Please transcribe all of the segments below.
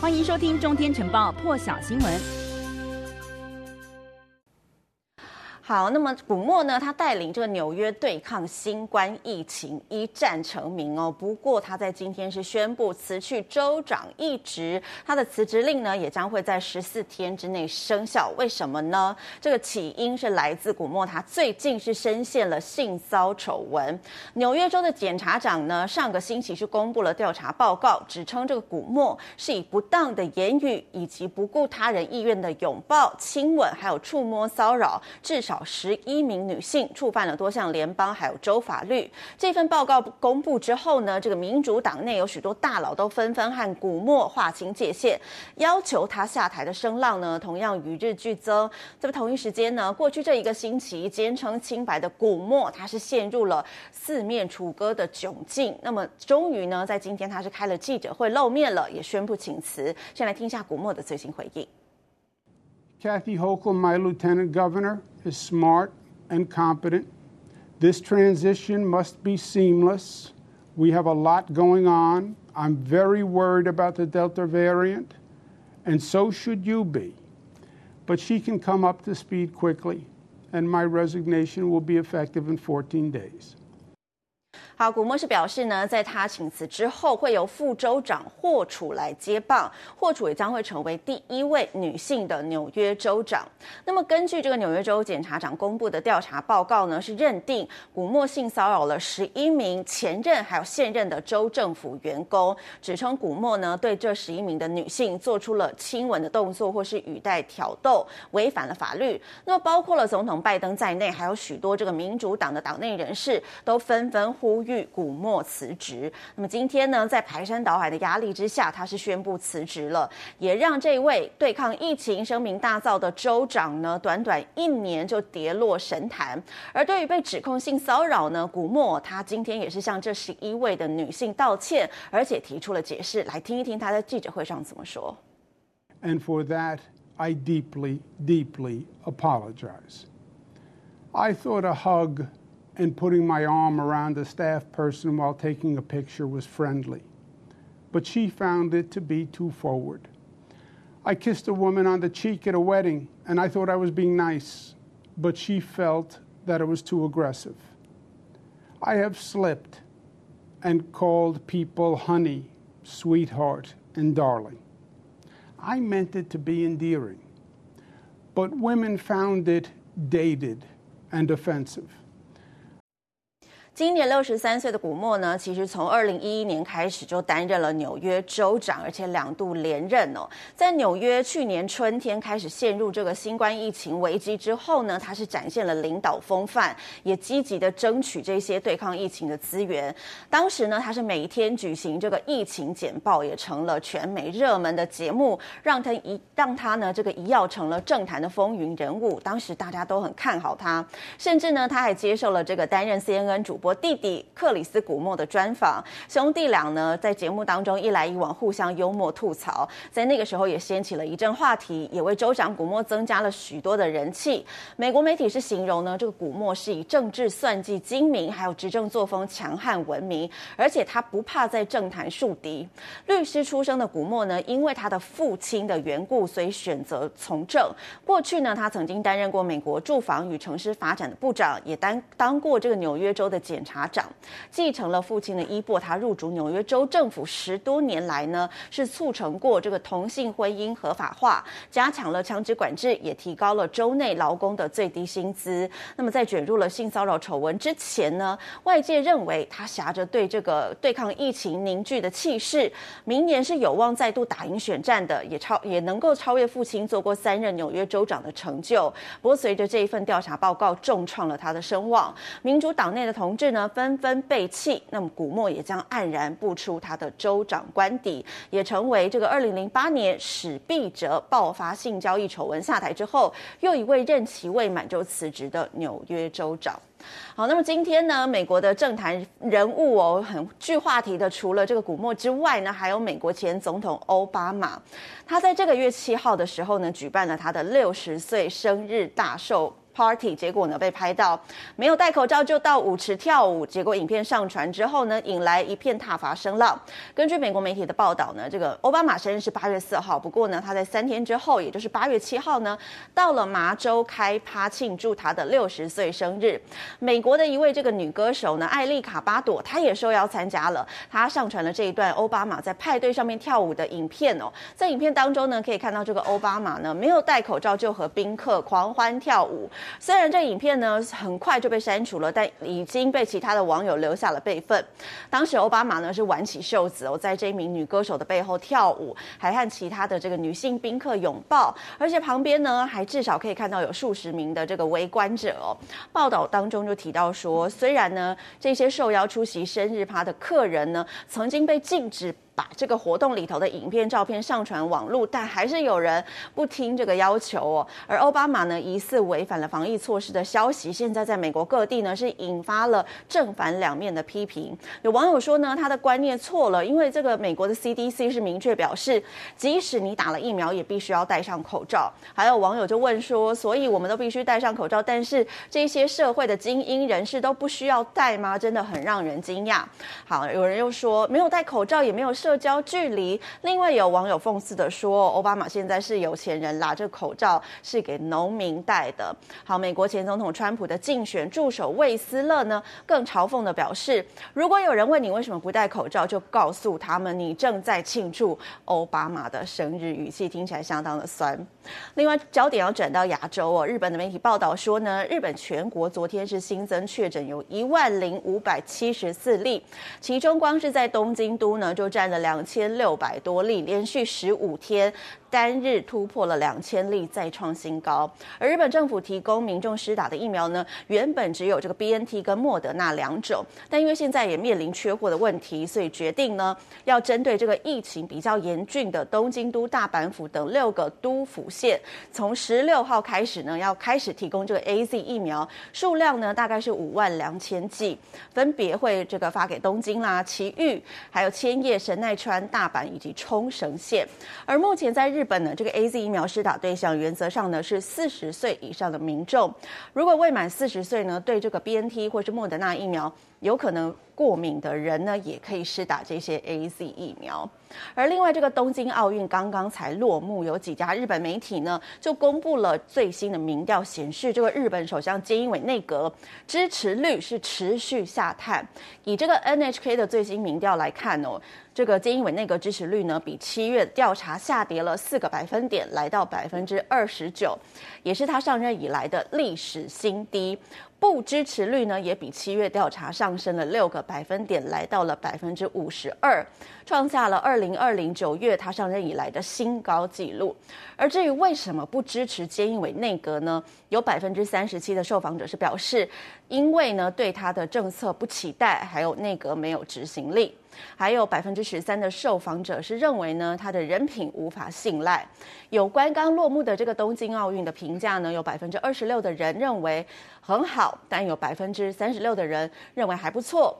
欢迎收听《中天晨报》破晓新闻。好，那么古默呢？他带领这个纽约对抗新冠疫情，一战成名哦。不过他在今天是宣布辞去州长一职，他的辞职令呢也将会在十四天之内生效。为什么呢？这个起因是来自古默他最近是深陷了性骚丑闻。纽约州的检察长呢上个星期是公布了调查报告，指称这个古默是以不当的言语以及不顾他人意愿的拥抱、亲吻，还有触摸骚扰，至少。十一名女性触犯了多项联邦还有州法律。这份报告公布之后呢，这个民主党内有许多大佬都纷纷和古默划清界限，要求他下台的声浪呢，同样与日俱增。在同一时间呢，过去这一个星期，坚称清白的古默，他是陷入了四面楚歌的窘境。那么，终于呢，在今天他是开了记者会露面了，也宣布请辞。先来听一下古默的最新回应。Kathy Hochul, my lieutenant governor, is smart and competent. This transition must be seamless. We have a lot going on. I'm very worried about the Delta variant, and so should you be. But she can come up to speed quickly, and my resignation will be effective in 14 days. 好，古默是表示呢，在他请辞之后，会由副州长霍楚来接棒，霍楚也将会成为第一位女性的纽约州长。那么，根据这个纽约州检察长公布的调查报告呢，是认定古默性骚扰了十一名前任还有现任的州政府员工，指称古默呢对这十一名的女性做出了亲吻的动作或是语带挑逗，违反了法律。那么，包括了总统拜登在内，还有许多这个民主党的党内人士都纷纷呼吁。古默辞职。那么今天呢，在排山倒海的压力之下，他是宣布辞职了，也让这位对抗疫情声名大噪的州长呢，短短一年就跌落神坛。而对于被指控性骚扰呢，古默他今天也是向这十一位的女性道歉，而且提出了解释。来听一听他在记者会上怎么说。And for that, I deeply, deeply apologize. I thought a hug. And putting my arm around a staff person while taking a picture was friendly, but she found it to be too forward. I kissed a woman on the cheek at a wedding, and I thought I was being nice, but she felt that it was too aggressive. I have slipped and called people honey, sweetheart, and darling. I meant it to be endearing, but women found it dated and offensive. 今年六十三岁的古默呢，其实从二零一一年开始就担任了纽约州长，而且两度连任哦。在纽约去年春天开始陷入这个新冠疫情危机之后呢，他是展现了领导风范，也积极的争取这些对抗疫情的资源。当时呢，他是每一天举行这个疫情简报，也成了全美热门的节目，让他一让他呢这个一跃成了政坛的风云人物。当时大家都很看好他，甚至呢他还接受了这个担任 CNN 主播。我弟弟克里斯古默的专访，兄弟俩呢在节目当中一来一往，互相幽默吐槽，在那个时候也掀起了一阵话题，也为州长古默增加了许多的人气。美国媒体是形容呢，这个古默是以政治算计精明，还有执政作风强悍闻名，而且他不怕在政坛树敌。律师出身的古默呢，因为他的父亲的缘故，所以选择从政。过去呢，他曾经担任过美国住房与城市发展的部长，也担当过这个纽约州的检。检察长继承了父亲的衣钵，他入主纽约州政府十多年来呢，是促成过这个同性婚姻合法化，加强了枪支管制，也提高了州内劳工的最低薪资。那么在卷入了性骚扰丑闻之前呢，外界认为他挟着对这个对抗疫情凝聚的气势，明年是有望再度打赢选战的，也超也能够超越父亲做过三任纽约州长的成就。不过随着这一份调查报告重创了他的声望，民主党内的同志。呢，纷纷被弃，那么古默也将黯然步出他的州长官邸，也成为这个二零零八年史毕哲爆发性交易丑闻下台之后，又一位任期未满就辞职的纽约州长。好，那么今天呢，美国的政坛人物哦，很具话题的，除了这个古默之外呢，还有美国前总统欧巴马，他在这个月七号的时候呢，举办了他的六十岁生日大寿。party，结果呢被拍到没有戴口罩就到舞池跳舞，结果影片上传之后呢，引来一片挞伐声浪。根据美国媒体的报道呢，这个欧巴马生日是八月四号，不过呢，他在三天之后，也就是八月七号呢，到了麻州开趴庆祝他的六十岁生日。美国的一位这个女歌手呢，艾丽卡巴朵，她也受邀参加了，她上传了这一段欧巴马在派对上面跳舞的影片哦。在影片当中呢，可以看到这个欧巴马呢没有戴口罩就和宾客狂欢跳舞。虽然这影片呢很快就被删除了，但已经被其他的网友留下了备份。当时奥巴马呢是挽起袖子哦，在这一名女歌手的背后跳舞，还和其他的这个女性宾客拥抱，而且旁边呢还至少可以看到有数十名的这个围观者哦。报道当中就提到说，虽然呢这些受邀出席生日趴的客人呢曾经被禁止。把这个活动里头的影片、照片上传网络，但还是有人不听这个要求哦。而奥巴马呢，疑似违反了防疫措施的消息，现在在美国各地呢是引发了正反两面的批评。有网友说呢，他的观念错了，因为这个美国的 CDC 是明确表示，即使你打了疫苗，也必须要戴上口罩。还有网友就问说，所以我们都必须戴上口罩，但是这些社会的精英人士都不需要戴吗？真的很让人惊讶。好，有人又说，没有戴口罩，也没有社社交距离。另外有网友讽刺的说，奥巴马现在是有钱人啦，这个口罩是给农民戴的。好，美国前总统川普的竞选助手魏斯勒呢，更嘲讽的表示，如果有人问你为什么不戴口罩，就告诉他们你正在庆祝奥巴马的生日，语气听起来相当的酸。另外，焦点要转到亚洲哦，日本的媒体报道说呢，日本全国昨天是新增确诊有一万零五百七十四例，其中光是在东京都呢就占了。两千六百多例，连续十五天。单日突破了两千例，再创新高。而日本政府提供民众施打的疫苗呢，原本只有这个 BNT 跟莫德纳两种，但因为现在也面临缺货的问题，所以决定呢，要针对这个疫情比较严峻的东京都、大阪府等六个都府县，从十六号开始呢，要开始提供这个 AZ 疫苗，数量呢大概是五万两千剂，分别会这个发给东京啦、埼玉、还有千叶、神奈川、大阪以及冲绳县。而目前在日日本呢，这个 AZ 疫苗施打对象原则上呢是四十岁以上的民众。如果未满四十岁呢，对这个 BNT 或是莫德纳疫苗有可能过敏的人呢，也可以施打这些 AZ 疫苗。而另外，这个东京奥运刚刚才落幕，有几家日本媒体呢就公布了最新的民调，显示这个日本首相菅义伟内阁支持率是持续下探。以这个 NHK 的最新民调来看哦。这个菅义伟内阁支持率呢，比七月调查下跌了四个百分点，来到百分之二十九，也是他上任以来的历史新低。不支持率呢，也比七月调查上升了六个百分点，来到了百分之五十二，创下了二零二零九月他上任以来的新高纪录。而至于为什么不支持菅义伟内阁呢？有百分之三十七的受访者是表示，因为呢对他的政策不期待，还有内阁没有执行力。还有百分之十三的受访者是认为呢，他的人品无法信赖。有关刚落幕的这个东京奥运的评价呢，有百分之二十六的人认为很好，但有百分之三十六的人认为还不错。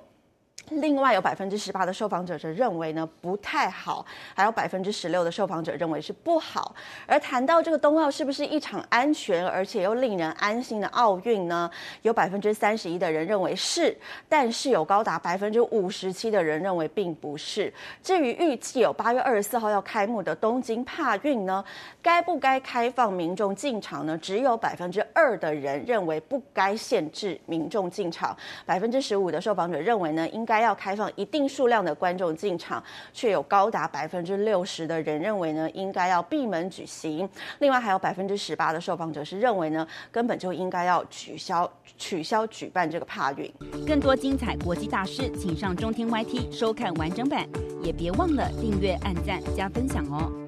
另外有百分之十八的受访者则认为呢不太好，还有百分之十六的受访者认为是不好。而谈到这个冬奥是不是一场安全而且又令人安心的奥运呢？有百分之三十一的人认为是，但是有高达百分之五十七的人认为并不是。至于预计有八月二十四号要开幕的东京帕运呢，该不该开放民众进场呢？只有百分之二的人认为不该限制民众进场，百分之十五的受访者认为呢应该。要开放一定数量的观众进场，却有高达百分之六十的人认为呢，应该要闭门举行。另外还有百分之十八的受访者是认为呢，根本就应该要取消取消举办这个帕运。更多精彩国际大师，请上中天 YT 收看完整版，也别忘了订阅、按赞、加分享哦。